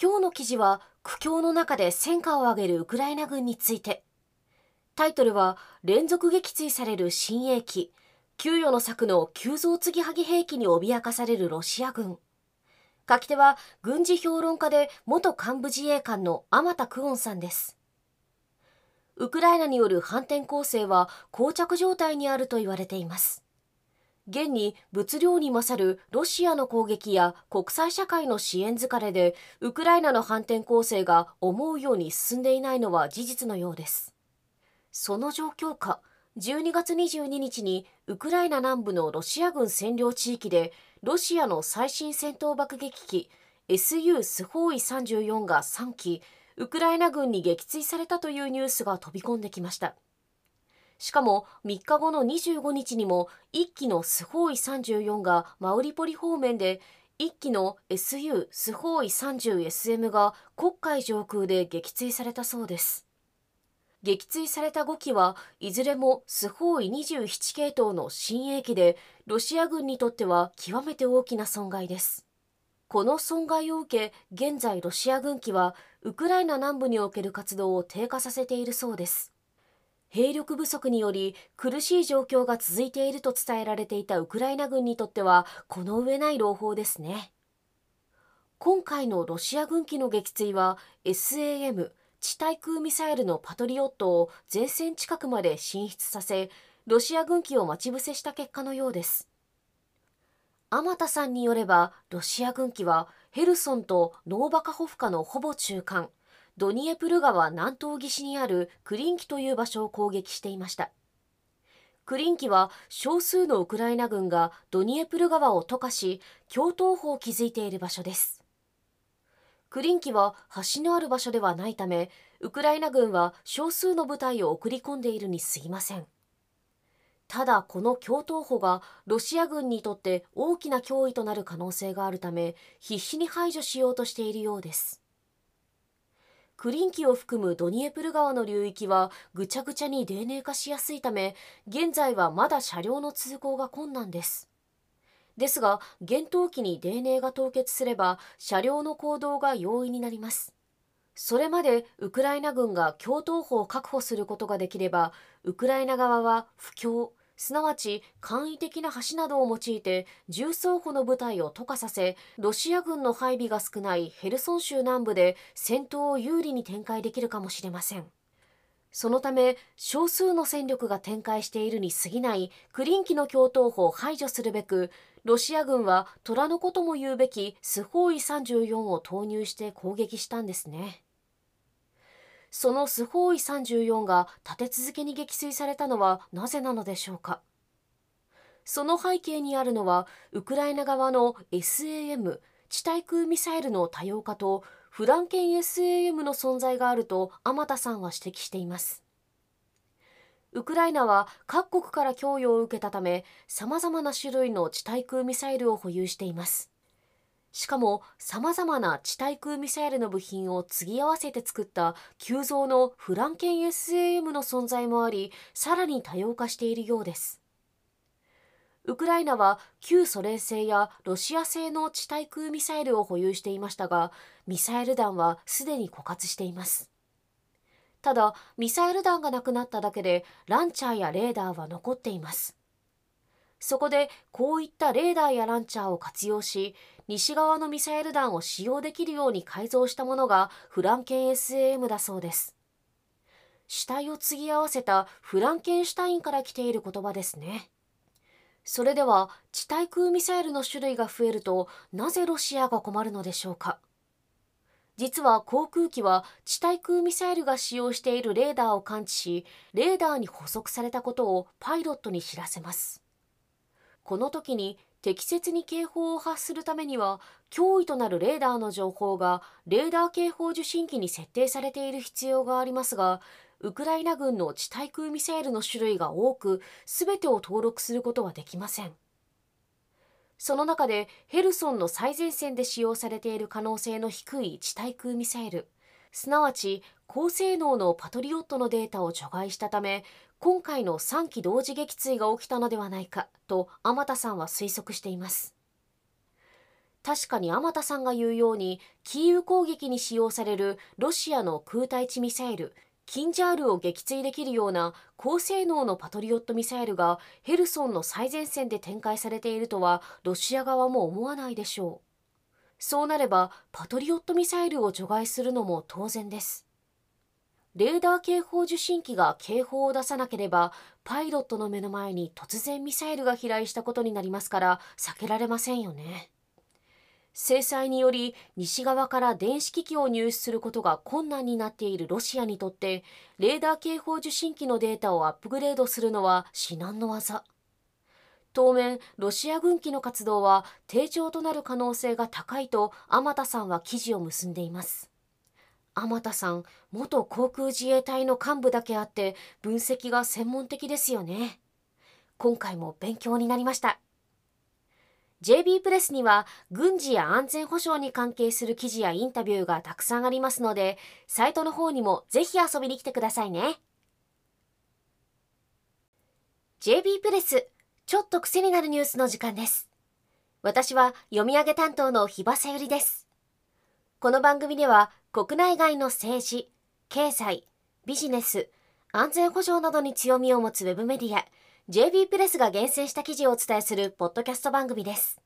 今日の記事は苦境の中で戦果を上げるウクライナ軍について。タイトルは連続撃墜される新鋭機。給与の策の急増継ぎはぎ兵器に脅かされるロシア軍。書き手は軍事評論家で元幹部自衛官の天田久音さんです。ウクライナによる反転攻勢は膠着状態にあると言われています。現に物量に勝るロシアの攻撃や国際社会の支援疲れでウクライナの反転攻勢が思うように進んでいないのは事実のようです。その状況下12月22日にウクライナ南部のロシア軍占領地域でロシアの最新戦闘爆撃機 SU スホーイ34が3機ウクライナ軍に撃墜されたというニュースが飛び込んできました。しかも3日後の25日にも1機のスホーイ34がマウリポリ方面で1機の SU スホーイ 30SM が黒海上空で撃墜されたそうです。撃墜された5機はいずれもスホーイ27系統の新鋭機でロシア軍にとっては極めて大きな損害です。この損害を受け現在ロシア軍機はウクライナ南部における活動を低下させているそうです。兵力不足により苦しい状況が続いていると伝えられていたウクライナ軍にとってはこの上ない朗報ですね。今回のロシア軍機の撃墜は SAM 地対空ミサイルのパトリオットを前線近くまで進出させロシア軍機を待ち伏せした結果のようです。天田さんによればロシア軍機はヘルソンとノーバカホフカのほぼ中間ドニエプル川南東岸にあるクリンキという場所を攻撃していました。クリンキは少数のウクライナ軍がドニエプル川を溶かし共闘法を築いている場所です。クリンキは橋のある場所ではないためウクライナ軍は少数の部隊を送り込んでいるに過ぎません。ただこの共闘補がロシア軍にとって大きな脅威となる可能性があるため必死に排除しようとしているようです。クリンキを含むドニエプル川の流域はぐちゃぐちゃに泥濘化しやすいため現在はまだ車両の通行が困難です。ですが厳冬期に泥濘が凍結すれば車両の行動が容易になります。それまでウクライナ軍が共闘法を確保することができればウクライナ側は不況すなわち簡易的な橋などを用いて重装歩の部隊を渡過させロシア軍の配備が少ないヘルソン州南部で戦闘を有利に展開できるかもしれませんそのため少数の戦力が展開しているに過ぎないクリンキの共闘法を排除するべくロシア軍は虎の子とも言うべきスホーイ34を投入して攻撃したんですね。そのスホーイ34が立て続けに撃墜されたのはなぜなのでしょうか？その背景にあるのはウクライナ側の SAM 地対空ミサイルの多様化とフランケン SAM の存在があると天田さんは指摘しています。ウクライナは各国から供与を受けたため様々な種類の地対空ミサイルを保有していますしかも様々な地対空ミサイルの部品を継ぎ合わせて作った急増のフランケン SAM の存在もありさらに多様化しているようです。ウクライナは旧ソ連製やロシア製の地対空ミサイルを保有していましたがミサイル弾はすでに枯渇しています。ただミサイル弾がなくなっただけでランチャーやレーダーは残っています。そこでこういったレーダーやランチャーを活用し西側のミサイル弾を使用できるように改造したものがフランケン SAM だそうです。死体を継ぎ合わせたフランケンシュタインから来ている言葉ですね。それでは地対空ミサイルの種類が増えるとなぜロシアが困るのでしょうか？実は航空機は地対空ミサイルが使用しているレーダーを感知しレーダーに捕捉されたことをパイロットに知らせます。この時に適切に警報を発するためには脅威となるレーダーの情報がレーダー警報受信機に設定されている必要がありますがウクライナ軍の地対空ミサイルの種類が多く全てを登録することはできません。その中でヘルソンの最前線で使用されている可能性の低い地対空ミサイル。すなわち高性能のパトリオットのデータを除外したため今回の3機同時撃墜が起きたのではないかと天田さんは推測しています。確かに天田さんが言うようにキーウ攻撃に使用されるロシアの空対地ミサイルキンジャールを撃墜できるような高性能のパトリオットミサイルがヘルソンの最前線で展開されているとはロシア側も思わないでしょう。そうなればパトリオットミサイルを除外するのも当然です。レーダー警報受信機が警報を出さなければパイロットの目の前に突然ミサイルが飛来したことになりますから避けられませんよね。制裁により西側から電子機器を入手することが困難になっているロシアにとってレーダー警報受信機のデータをアップグレードするのは至難の業。当面ロシア軍機の活動は低調となる可能性が高いと天田さんは記事を結んでいます。天田さん元航空自衛隊の幹部だけあって分析が専門的ですよね。今回も勉強になりました。JB プレスには軍事や安全保障に関係する記事やインタビューがたくさんありますので、サイトの方にもぜひ遊びに来てくださいね。JB プレス、ちょっと癖になるニュースの時間です。私は読み上げ担当の日場さゆりです。この番組では国内外の政治、経済、ビジネス、安全保障などに強みを持つウェブメディア、JB プレスが厳選した記事をお伝えするポッドキャスト番組です。